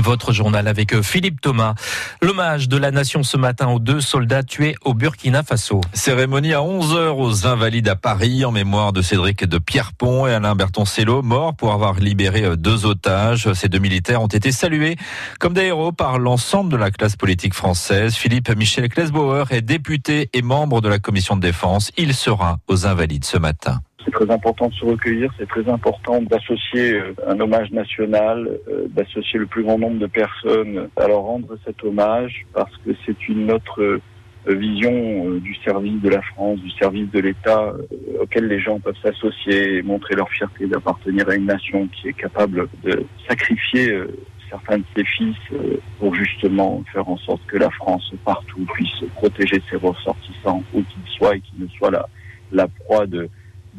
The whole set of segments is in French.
Votre journal avec euh, Philippe Thomas. L'hommage de la nation ce matin aux deux soldats tués au Burkina Faso. Cérémonie à 11h aux Invalides à Paris en mémoire de Cédric de Pierrepont et Alain Bertoncello, morts pour avoir libéré euh, deux otages. Ces deux militaires ont été salués comme des héros par l'ensemble de la classe politique française. Philippe Michel Klesbauer est député et membre de la commission de défense. Il sera aux Invalides ce matin. C'est très important de se recueillir, c'est très important d'associer euh, un hommage national, euh, d'associer le plus grand nombre de personnes à leur rendre cet hommage, parce que c'est une autre euh, vision du service de la France, du service de l'État, auquel les gens peuvent s'associer et montrer leur fierté d'appartenir à une nation qui est capable de sacrifier certains de ses fils pour justement faire en sorte que la France partout puisse protéger ses ressortissants, où qu'ils soient, et qu'ils ne soient la, la proie de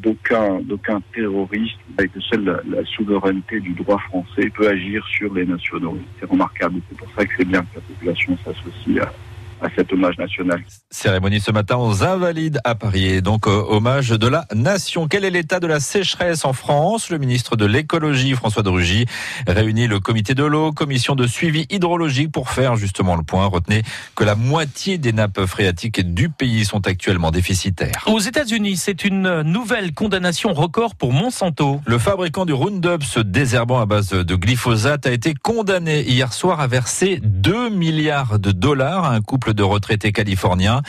d'aucun d'aucun terroriste, avec seule la, la, souveraineté du droit français peut agir sur les nationaux. C'est remarquable. C'est pour ça que c'est bien que la population s'associe à, à cet hommage national. Cérémonie ce matin aux Invalides à Paris. donc euh, hommage de la nation. Quel est l'état de la sécheresse en France? Le ministre de l'écologie, François de Rugy, réunit le comité de l'eau, commission de suivi hydrologique pour faire justement le point. Retenez que la moitié des nappes phréatiques du pays sont actuellement déficitaires. Aux États-Unis, c'est une nouvelle condamnation record pour Monsanto. Le fabricant du Roundup, ce désherbant à base de glyphosate, a été condamné hier soir à verser 2 milliards de dollars à un couple de retraités californiens.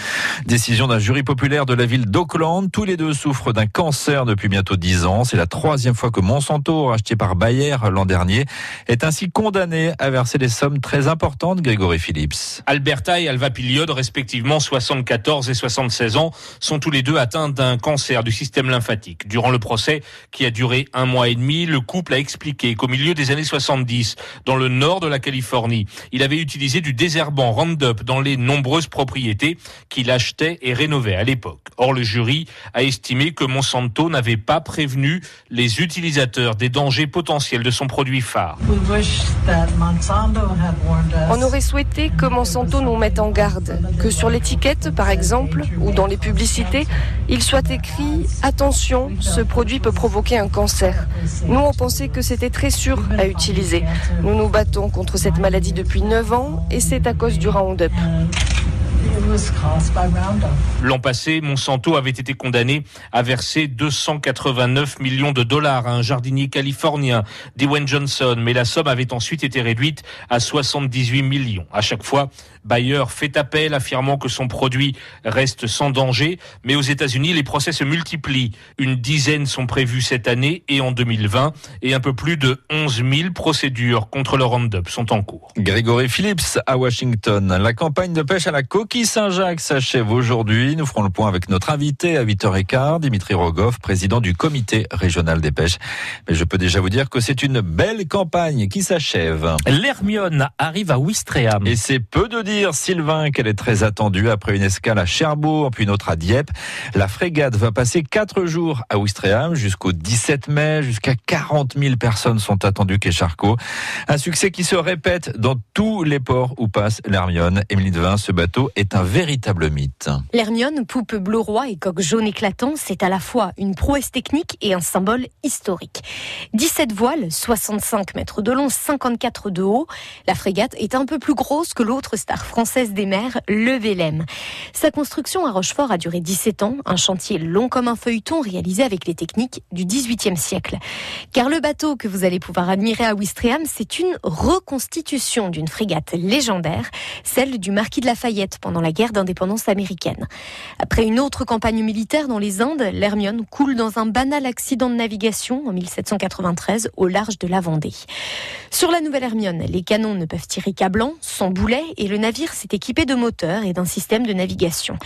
Décision d'un jury populaire de la ville d'Auckland. Tous les deux souffrent d'un cancer depuis bientôt dix ans. C'est la troisième fois que Monsanto, racheté par Bayer l'an dernier, est ainsi condamné à verser des sommes très importantes, Grégory Phillips. Alberta et Alva Piliode, respectivement 74 et 76 ans, sont tous les deux atteints d'un cancer du système lymphatique. Durant le procès, qui a duré un mois et demi, le couple a expliqué qu'au milieu des années 70, dans le nord de la Californie, il avait utilisé du désherbant Roundup dans les nombreuses propriétés qu'il achetait et rénovait à l'époque. Or, le jury a estimé que Monsanto n'avait pas prévenu les utilisateurs des dangers potentiels de son produit phare. On aurait souhaité que Monsanto nous mette en garde, que sur l'étiquette, par exemple, ou dans les publicités, il soit écrit Attention, ce produit peut provoquer un cancer. Nous, on pensait que c'était très sûr à utiliser. Nous nous battons contre cette maladie depuis 9 ans et c'est à cause du Roundup. Yeah. L'an passé, Monsanto avait été condamné à verser 289 millions de dollars à un jardinier californien, Dwayne Johnson, mais la somme avait ensuite été réduite à 78 millions. À chaque fois, Bayer fait appel affirmant que son produit reste sans danger, mais aux États-Unis, les procès se multiplient. Une dizaine sont prévus cette année et en 2020, et un peu plus de 11 000 procédures contre le Roundup sont en cours. Grégory Phillips à Washington. La campagne de pêche à la coquille Saint-Jacques s'achève aujourd'hui. Nous ferons le point avec notre invité à 8h15, Dimitri Rogoff, président du comité régional des pêches. Mais je peux déjà vous dire que c'est une belle campagne qui s'achève. L'Hermione arrive à Ouistreham. Et c'est peu de dire, Sylvain, qu'elle est très attendue après une escale à Cherbourg, puis une autre à Dieppe. La frégate va passer quatre jours à Ouistreham jusqu'au 17 mai. Jusqu'à 40 000 personnes sont attendues quai Charcot. Un succès qui se répète dans tous les ports où passe l'Hermione. Émilie Devin, ce bateau est un véritable mythe. L'Hermione, poupe bleu roi et coque jaune éclatant, c'est à la fois une prouesse technique et un symbole historique. 17 voiles, 65 mètres de long, 54 de haut. La frégate est un peu plus grosse que l'autre star française des mers, le Vélem. Sa construction à Rochefort a duré 17 ans, un chantier long comme un feuilleton réalisé avec les techniques du XVIIIe siècle. Car le bateau que vous allez pouvoir admirer à Ouistreham, c'est une reconstitution d'une frégate légendaire, celle du marquis de Lafayette pendant la guerre d'indépendance américaine. Après une autre campagne militaire dans les Indes, l'Hermione coule dans un banal accident de navigation en 1793 au large de la Vendée. Sur la nouvelle Hermione, les canons ne peuvent tirer qu'à blanc, sans boulet, et le navire s'est équipé de moteurs et d'un système de navigation.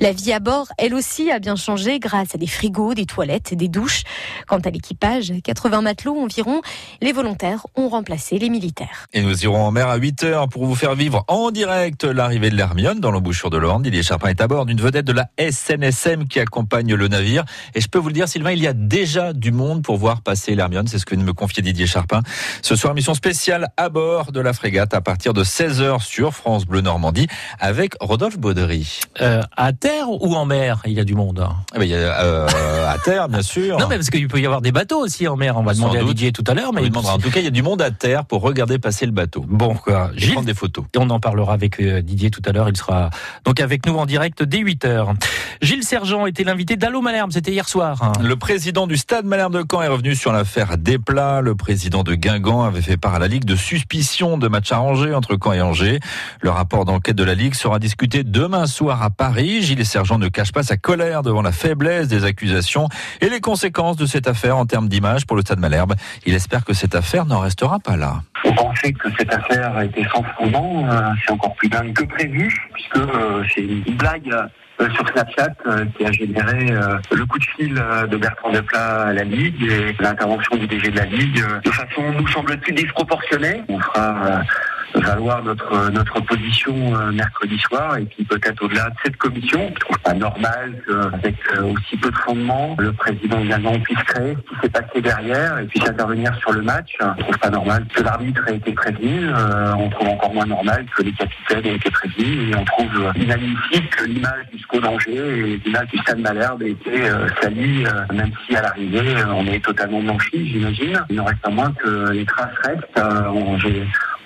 La vie à bord, elle aussi, a bien changé grâce à des frigos, des toilettes, des douches. Quant à l'équipage, 80 matelots environ, les volontaires ont remplacé les militaires. Et nous irons en mer à 8 heures pour vous faire vivre en direct l'arrivée de l'Hermione dans l'embouchure de l'Orne. Didier Charpin est à bord d'une vedette de la SNSM qui accompagne le navire. Et je peux vous le dire, Sylvain, il y a déjà du monde pour voir passer l'Hermione. C'est ce que me confiait Didier Charpin. Ce soir, mission spéciale à bord de la frégate à partir de 16h sur France Bleu. Normandie avec Rodolphe Baudry. Euh, à terre ou en mer, il y a du monde. Eh ben, il y a, euh, à terre, bien sûr. Non, mais parce qu'il peut y avoir des bateaux aussi en mer. On va Sans demander à. Didier tout à l'heure, mais demandera. En tout cas, il y a du monde à terre pour regarder passer le bateau. bon quoi. Gilles, prendre des photos. Et on en parlera avec euh, Didier tout à l'heure. Il sera donc avec nous en direct dès 8 heures. Gilles Sergent était l'invité d'Allo Malherbe. C'était hier soir. Le président du stade Malherbe de Caen est revenu sur l'affaire Desplat. Le président de Guingamp avait fait part à la Ligue de suspicion de match arrangé entre Caen et Angers. Le rapport d'enquête de la Ligue sera discuté demain soir à Paris. Gilles Sergent ne cache pas sa colère devant la faiblesse des accusations et les conséquences de cette affaire en termes d'image pour le stade Malherbe. Il espère que cette affaire n'en restera pas là. Vous pensez que cette affaire a été sans fondement, euh, c'est encore plus dingue que prévu, puisque euh, c'est une blague euh, sur Snapchat euh, qui a généré le coup de fil de Bertrand Desplat à la Ligue et l'intervention du DG de la Ligue de façon, nous semble-t-il, disproportionnée. On fera valoir notre notre position euh, mercredi soir et puis peut-être au-delà de cette commission. Je trouve pas normal qu'avec euh, aussi peu de fondements, le président également puisse créer ce qui s'est passé derrière et puisse intervenir sur le match. Je trouve pas normal que l'arbitre ait été prévenu. Euh, on trouve encore moins normal que les capitaines aient été prévenus et on trouve euh, inadmissible que l'image du SCO d'Angers et l'image du Stade Malherbe ait été euh, salie, euh, même si à l'arrivée on est totalement blanchi, j'imagine. Il n'en reste pas moins que les traces restent. On,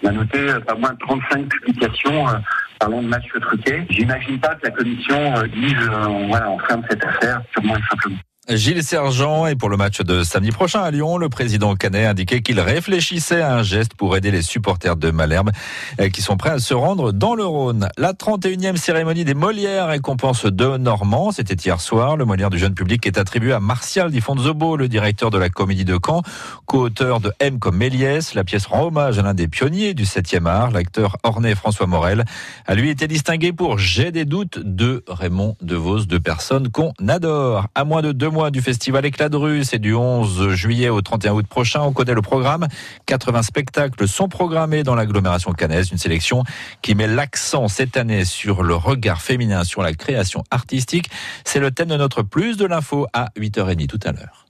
on a noté euh, pas moins de 35 publications euh, parlant de matchs truqués. J'imagine pas que la commission euh, dise voilà, on ferme cette affaire purement et simplement. Gilles Sergent et pour le match de samedi prochain à Lyon, le président Canet a indiqué qu'il réfléchissait à un geste pour aider les supporters de Malherbe euh, qui sont prêts à se rendre dans le Rhône. La 31e cérémonie des Molières récompense de Normand, c'était hier soir. Le Molière du jeune public est attribué à Martial Di Fonzobo, le directeur de la comédie de Caen, co-auteur de M comme Méliès. La pièce rend hommage à l'un des pionniers du 7e art, l'acteur Ornay François Morel. A lui été distingué pour J'ai des doutes de Raymond DeVos, deux personnes qu'on adore. À moins de deux du festival Éclat de rue, c'est du 11 juillet au 31 août prochain. On connaît le programme. 80 spectacles sont programmés dans l'agglomération cannaise. Une sélection qui met l'accent cette année sur le regard féminin sur la création artistique. C'est le thème de notre plus de l'info à 8h30 tout à l'heure.